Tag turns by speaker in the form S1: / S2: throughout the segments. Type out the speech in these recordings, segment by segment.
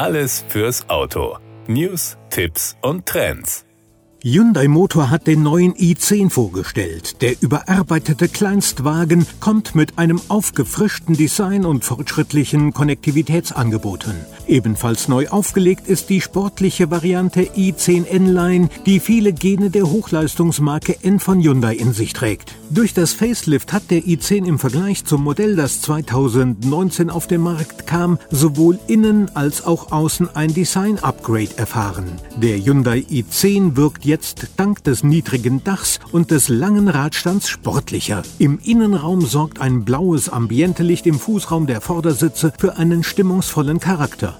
S1: Alles fürs Auto. News, Tipps und Trends.
S2: Hyundai Motor hat den neuen i10 vorgestellt. Der überarbeitete Kleinstwagen kommt mit einem aufgefrischten Design und fortschrittlichen Konnektivitätsangeboten. Ebenfalls neu aufgelegt ist die sportliche Variante i10 N-Line, die viele Gene der Hochleistungsmarke N von Hyundai in sich trägt. Durch das Facelift hat der i10 im Vergleich zum Modell, das 2019 auf den Markt kam, sowohl innen als auch außen ein Design-Upgrade erfahren. Der Hyundai i10 wirkt jetzt dank des niedrigen Dachs und des langen Radstands sportlicher. Im Innenraum sorgt ein blaues Ambientelicht im Fußraum der Vordersitze für einen stimmungsvollen Charakter.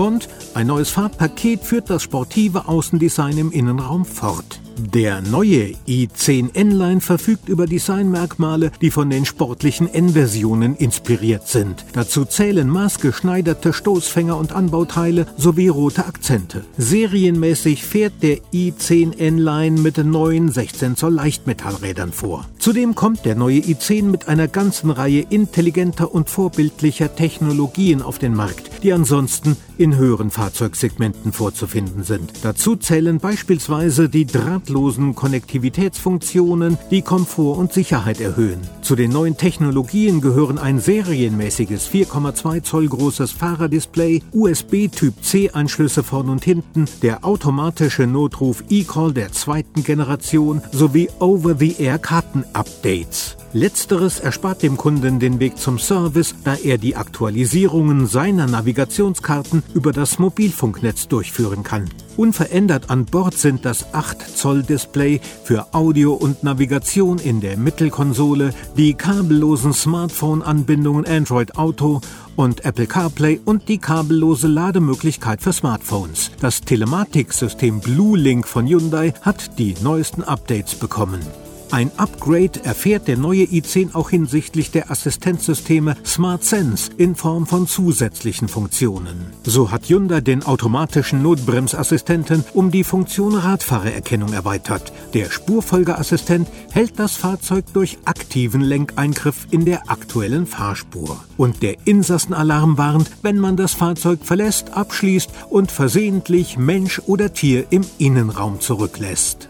S2: Und ein neues Farbpaket führt das sportive Außendesign im Innenraum fort. Der neue i10 N-Line verfügt über Designmerkmale, die von den sportlichen N-Versionen inspiriert sind. Dazu zählen maßgeschneiderte Stoßfänger und Anbauteile sowie rote Akzente. Serienmäßig fährt der i10 N-Line mit neuen 16 Zoll Leichtmetallrädern vor. Zudem kommt der neue i10 mit einer ganzen Reihe intelligenter und vorbildlicher Technologien auf den Markt, die ansonsten in höheren Fahrzeugsegmenten vorzufinden sind. Dazu zählen beispielsweise die drahtlosen Konnektivitätsfunktionen, die Komfort und Sicherheit erhöhen. Zu den neuen Technologien gehören ein serienmäßiges 4,2 Zoll großes Fahrerdisplay, USB-Typ C-Anschlüsse vorn und hinten, der automatische Notruf eCall der zweiten Generation sowie Over-the-Air-Karten-Updates. Letzteres erspart dem Kunden den Weg zum Service, da er die Aktualisierungen seiner Navigationskarten über das Mobilfunknetz durchführen kann. Unverändert an Bord sind das 8 Zoll Display für Audio und Navigation in der Mittelkonsole, die kabellosen Smartphone-Anbindungen Android Auto und Apple CarPlay und die kabellose Lademöglichkeit für Smartphones. Das Telematiksystem Blue Link von Hyundai hat die neuesten Updates bekommen. Ein Upgrade erfährt der neue i10 auch hinsichtlich der Assistenzsysteme Smart Sense in Form von zusätzlichen Funktionen. So hat Hyundai den automatischen Notbremsassistenten um die Funktion Radfahrererkennung erweitert. Der Spurfolgeassistent hält das Fahrzeug durch aktiven Lenkeingriff in der aktuellen Fahrspur. Und der Insassenalarm warnt, wenn man das Fahrzeug verlässt, abschließt und versehentlich Mensch oder Tier im Innenraum zurücklässt.